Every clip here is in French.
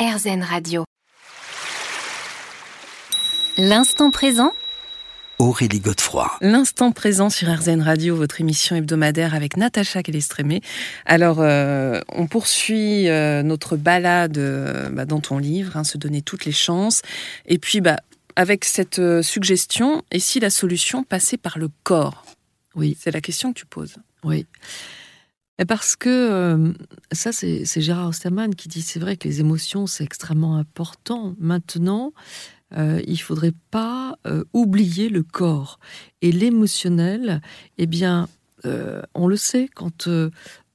RZN Radio. L'instant présent Aurélie Godefroy. L'instant présent sur RZN Radio, votre émission hebdomadaire avec Natacha Kelestrémé. Alors, euh, on poursuit euh, notre balade euh, bah, dans ton livre, hein, se donner toutes les chances. Et puis, bah, avec cette suggestion, et si la solution passait par le corps? Oui. C'est la question que tu poses. Oui. Parce que ça, c'est Gérard Osterman qui dit c'est vrai que les émotions, c'est extrêmement important. Maintenant, euh, il faudrait pas euh, oublier le corps. Et l'émotionnel, eh bien, euh, on le sait, quand euh,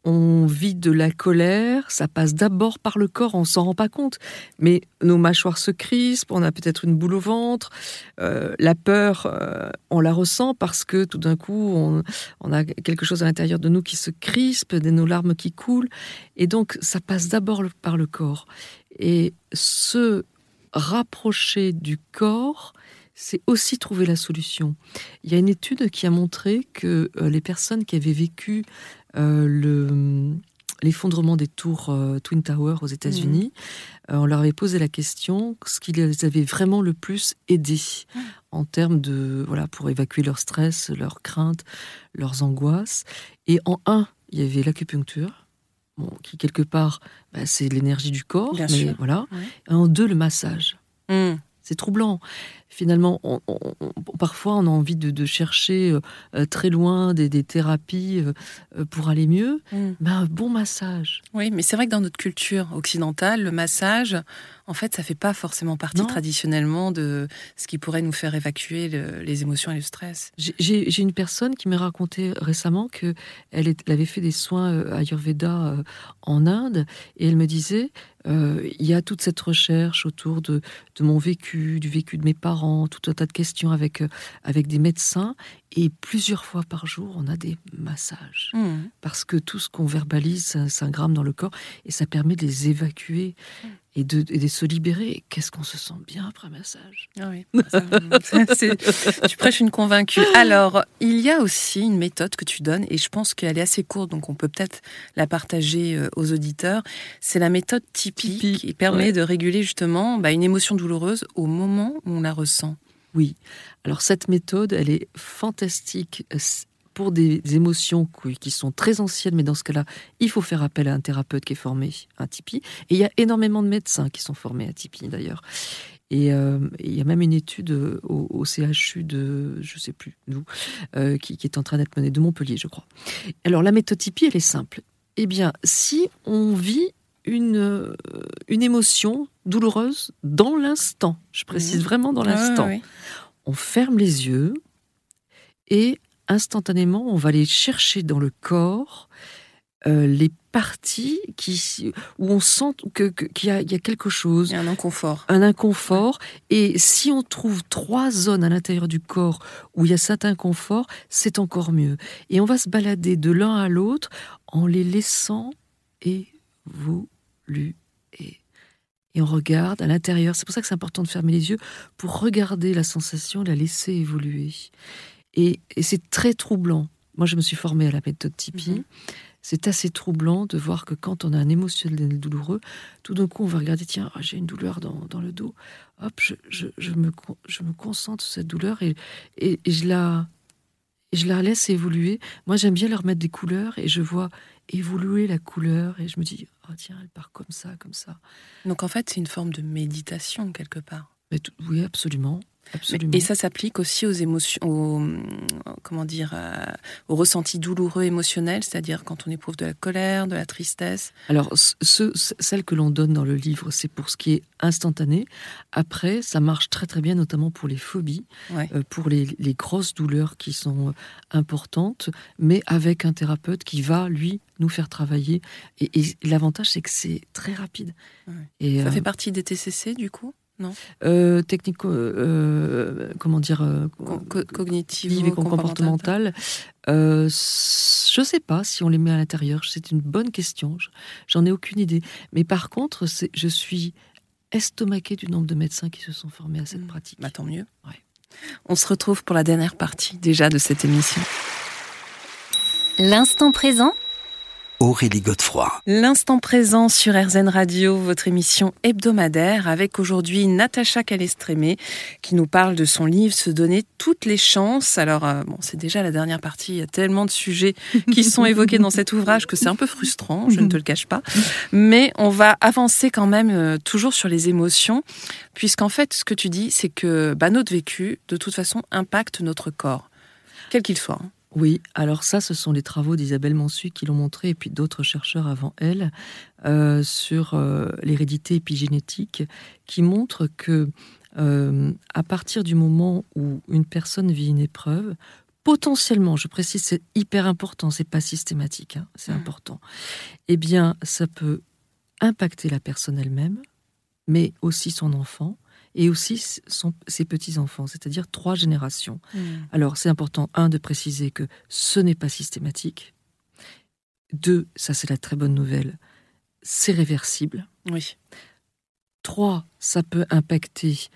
on vit de la colère, ça passe d'abord par le corps, on s'en rend pas compte. Mais nos mâchoires se crispent, on a peut-être une boule au ventre, la peur, on la ressent parce que tout d'un coup, on, on, a quelque chose à l'intérieur de nous qui se crispe, des nos larmes qui coulent. Et donc, ça passe d'abord par le corps. Et ce rapprocher du corps, c'est aussi trouver la solution. Il y a une étude qui a montré que euh, les personnes qui avaient vécu euh, le l'effondrement des tours euh, Twin Towers aux États-Unis, mmh. euh, on leur avait posé la question ce qui les avait vraiment le plus aidé mmh. en termes de voilà pour évacuer leur stress, leurs craintes, leurs angoisses. Et en un, il y avait l'acupuncture bon, qui quelque part, bah, c'est l'énergie du corps, Bien mais sûr. voilà. Ouais. Et en deux, le massage. Mmh. C'est troublant. Finalement, on, on, on, parfois, on a envie de, de chercher euh, très loin des, des thérapies euh, pour aller mieux. Mais un bon massage. Oui, mais c'est vrai que dans notre culture occidentale, le massage, en fait, ça fait pas forcément partie Non. traditionnellement de ce qui pourrait nous faire évacuer le- les émotions et le stress. J'ai- une personne qui m'a raconté récemment que elle, est- elle avait fait des soins euh, Ayurveda euh, en Inde et elle me disait euh, il y a toute cette recherche autour de, de mon vécu, du vécu de mes parents, tout un tas de questions avec, avec des médecins et plusieurs fois par jour on a des massages Mmh. parce que tout ce qu'on verbalise s'ingramme dans le corps et ça permet de les évacuer et de, et de se libérer. Qu'est-ce qu'on se sent bien après un massage? Ah oui, ça, c'est- tu prêches une convaincue. Alors, il y a aussi une méthode que tu donnes, et je pense qu'elle est assez courte, donc on peut peut-être la partager euh, aux auditeurs. C'est la méthode Tipeee, Tipeee, qui permet ouais. de réguler justement bah, une émotion douloureuse au moment où on la ressent. Oui. Alors cette méthode, elle est fantastique euh, pour des émotions qui sont très anciennes, mais dans ce cas-là, il faut faire appel à un thérapeute qui est formé à Tipeee. Et il y a énormément de médecins qui sont formés à Tipeee d'ailleurs. Et euh, il y a même une étude au, au CHU de, je sais plus d'où, euh, qui, qui est en train d'être menée de Montpellier, je crois. Alors la méthode Tipeee, elle est simple. Eh bien, si on vit une, euh, une émotion douloureuse dans l'instant, je précise Mhm. vraiment dans l'instant, Ah, oui. on ferme les yeux et instantanément, on va aller chercher dans le corps euh, les parties qui, où on sent que- que- qu'il y, a- il y a quelque chose, Il y a un inconfort. un inconfort. Et si on trouve trois zones à l'intérieur du corps où il y a cet inconfort, c'est encore mieux. Et on va se balader de l'un à l'autre en les laissant évoluer. Et on regarde à l'intérieur. C'est pour ça que c'est important de fermer les yeux pour regarder la sensation, la laisser évoluer. Et, et c'est très troublant. Moi, je me suis formée à la méthode Tipeee. Mhm. C'est assez troublant de voir que quand on a un émotionnel douloureux, tout d'un coup, on va regarder, tiens, ah, j'ai une douleur dans, dans le dos. Hop, je, je, je me, con- je me concentre sur cette douleur et, et, et je, la, je la laisse évoluer. Moi, j'aime bien leur mettre des couleurs et je vois évoluer la couleur et je me dis, oh, tiens, elle part comme ça, comme ça. Donc en fait, c'est une forme de méditation quelque part. Mais tout- oui, absolument. Absolument. Et ça s'applique aussi aux émotions, aux, comment dire, euh, aux ressentis douloureux émotionnels, c'est-à-dire quand on éprouve de la colère, de la tristesse. Alors, ce, ce- celle que l'on donne dans le livre, c'est pour ce qui est instantané. Après, ça marche très très bien, notamment pour les phobies, Ouais. euh, pour les, les grosses douleurs qui sont euh, importantes, mais avec un thérapeute qui va, lui, nous faire travailler. Et, et l'avantage, c'est que c'est très rapide. Ouais. Et, Ça euh, fait partie des TCC du coup? Euh, technique, euh, comment dire, euh, Co- co- Cognitive et comportementale. Euh, je sais pas si on les met à l'intérieur. C'est une bonne question. Je- J'en ai aucune idée. Mais par contre, c'est- je suis estomaquée du nombre de médecins qui se sont formés à cette Mm. pratique. Bah, tant mieux. Ouais. On se retrouve pour la dernière partie déjà de cette émission. L'instant présent Aurélie Godefroy. L'instant présent sur RZN Radio, votre émission hebdomadaire, avec aujourd'hui Natacha Calestrémé, qui nous parle de son livre Se donner toutes les chances. Alors, euh, bon, c'est déjà la dernière partie, il y a tellement de sujets qui sont évoqués dans cet ouvrage que c'est un peu frustrant, je ne te le cache pas. Mais on va avancer quand même euh, toujours sur les émotions, puisqu'en fait, ce que tu dis, c'est que bah, notre vécu, de toute façon, impacte notre corps, quel qu'il soit. hein. Oui, alors ça, ce sont les travaux d'Isabelle Mansuy qui l'ont montré, et puis d'autres chercheurs avant elle, euh, sur euh, l'hérédité épigénétique, qui montrent que euh, à partir du moment où une personne vit une épreuve, potentiellement, je précise, c'est hyper important, c'est pas systématique, hein, c'est Mhm. important. Eh bien, ça peut impacter la personne elle-même, mais aussi son enfant et aussi son- ses petits-enfants, c'est-à-dire trois générations. Alors, c'est important, un, de préciser que ce n'est pas systématique. Deux, ça c'est la très bonne nouvelle, c'est réversible. Oui. Trois, ça peut impacter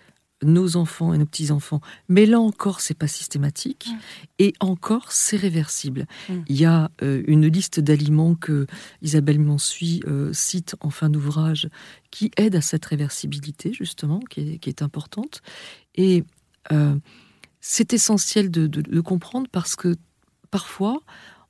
nos enfants et nos petits-enfants, mais là encore, c'est pas systématique. Mm. Et encore, c'est réversible. Mm. Il y a euh, une liste d'aliments que Isabelle Mansuy euh, cite en fin d'ouvrage qui aide à cette réversibilité, justement, qui est, qui est importante. Et euh, c'est essentiel de, de- de comprendre parce que parfois,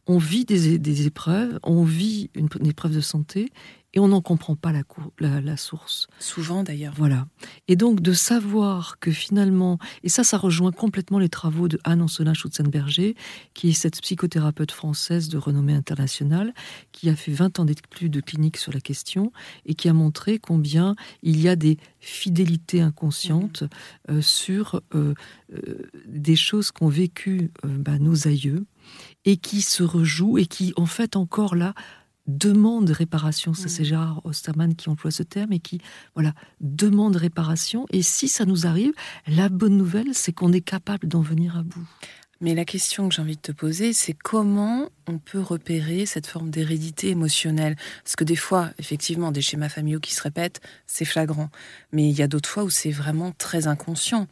on vit des, épreuves, on vit une, une épreuve de santé et on n'en comprend pas la, cour- la- la source. Souvent d'ailleurs. Voilà. Et donc de savoir que finalement, et ça, ça rejoint complètement les travaux de Anne Ancelin Schutzenberger, qui est cette psychothérapeute française de renommée internationale, qui a fait 20 ans d'études de clinique sur la question et qui a montré combien il y a des fidélités inconscientes euh, sur euh, euh, des choses qu'ont vécues bah, nos aïeux et qui se rejouent et qui, en fait, encore là, demandent réparation. Ça, Mm. c'est Gérard Osterman qui emploie ce terme et qui, voilà, demande réparation. Et si ça nous arrive, la bonne nouvelle, c'est qu'on est capable d'en venir à bout. Mais la question que j'ai envie de te poser, c'est comment on peut repérer cette forme d'hérédité émotionnelle? Parce que des fois, effectivement, des schémas familiaux qui se répètent, c'est flagrant. Mais il y a d'autres fois où c'est vraiment très inconscient.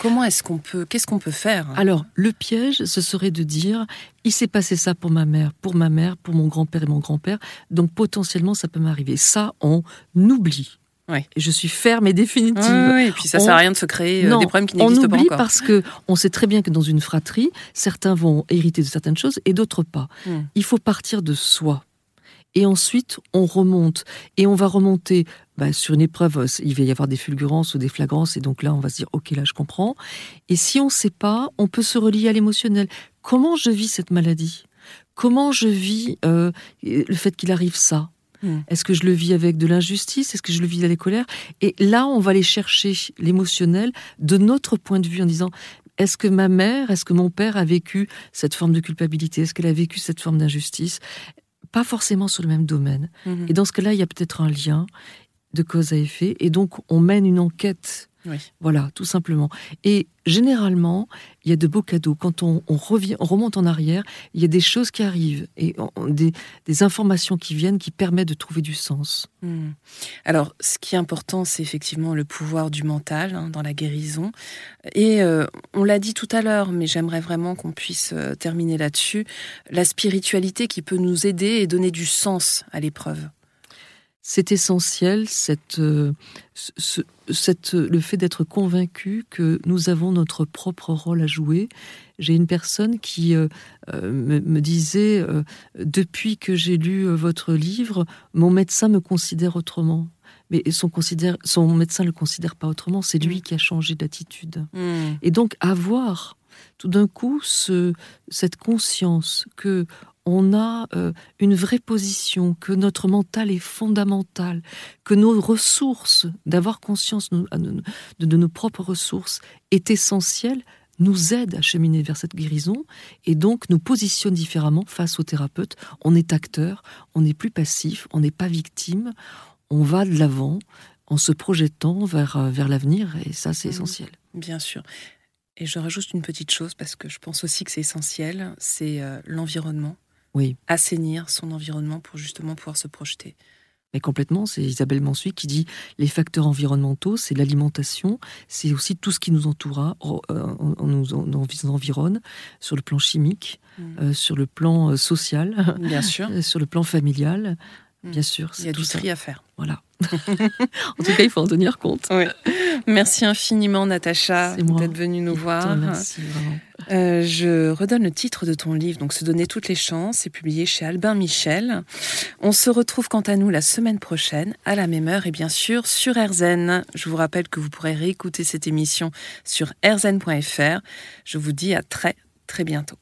Comment est-ce qu'on peut, qu'est-ce qu'on peut faire? Alors, le piège, ce serait de dire, il s'est passé ça pour ma mère, pour ma mère, pour mon grand-père et mon grand-père, donc potentiellement ça peut m'arriver. Ça, on oublie. Ouais. Je suis ferme et définitive. Oui, et puis ça On- sert à rien de se créer euh, Non, des problèmes qui n'existent pas oublie encore. parce que on sait très bien que dans une fratrie, certains vont hériter de certaines choses et d'autres pas. Hmm. Il faut partir de soi. Et ensuite, on remonte. Et on va remonter bah, sur une épreuve, il va y avoir des fulgurances ou des flagrances, et donc là, on va se dire, OK, là, je comprends. Et si on ne sait pas, on peut se relier à l'émotionnel. Comment je vis cette maladie? Comment je vis euh, le fait qu'il arrive ça? Hmm. Est-ce que je le vis avec de l'injustice? Est-ce que je le vis avec la colère? Et là, on va aller chercher l'émotionnel de notre point de vue en disant est-ce que ma mère, est-ce que mon père a vécu cette forme de culpabilité? Est-ce qu'elle a vécu cette forme d'injustice? Pas forcément sur le même domaine. Mhm. Et dans ce cas-là, il y a peut-être un lien de cause à effet. Et donc, on mène une enquête. Oui. Voilà, tout simplement. Et généralement, il y a de beaux cadeaux. Quand on, on revient, on remonte en arrière, il y a des choses qui arrivent et on- on- des, des informations qui viennent qui permettent de trouver du sens. Hmm. Alors, ce qui est important, c'est effectivement le pouvoir du mental hein, dans la guérison. Et euh, on l'a dit tout à l'heure, mais j'aimerais vraiment qu'on puisse euh, terminer là-dessus. La spiritualité qui peut nous aider et donner du sens à l'épreuve. C'est essentiel, cette, euh, ce- cette, le fait d'être convaincu que nous avons notre propre rôle à jouer. J'ai une personne qui euh, euh, me, me disait, euh, depuis que j'ai lu euh, votre livre, mon médecin me considère autrement. Mais son, considère, son médecin ne le considère pas autrement, c'est lui qui a changé d'attitude. Hmm. Et donc avoir tout d'un coup ce, cette conscience que on a euh, une vraie position, que notre mental est fondamental, que nos ressources, d'avoir conscience de, nos propres ressources est essentielle, nous aide à cheminer vers cette guérison et donc nous positionne différemment face au thérapeute. On est acteur, on n'est plus passif, on n'est pas victime, on va de l'avant en se projetant vers, euh, vers l'avenir et ça c'est Mhm. essentiel. Bien sûr. Et je rajoute une petite chose parce que je pense aussi que c'est essentiel, c'est euh, l'environnement. Oui. Assainir son environnement pour justement pouvoir se projeter. Mais complètement, c'est Isabelle Mansuy qui dit les facteurs environnementaux, c'est l'alimentation, c'est aussi tout ce qui nous entoure, euh, nous, environne, sur le plan chimique, mm. euh, sur le plan euh, social, bien sûr, sur le plan familial. Bien sûr. Il y a du tri à faire. Voilà. en tout cas, il faut en tenir compte. Merci infiniment, Natacha, d'être venue nous voir. Merci, euh, je redonne le titre de ton livre, donc Se donner toutes les chances, c'est publié chez Albin Michel. On se retrouve quant à nous la semaine prochaine, à la même heure et bien sûr sur RZN. Je vous rappelle que vous pourrez réécouter cette émission sur rzn.fr. Je vous dis à très très bientôt.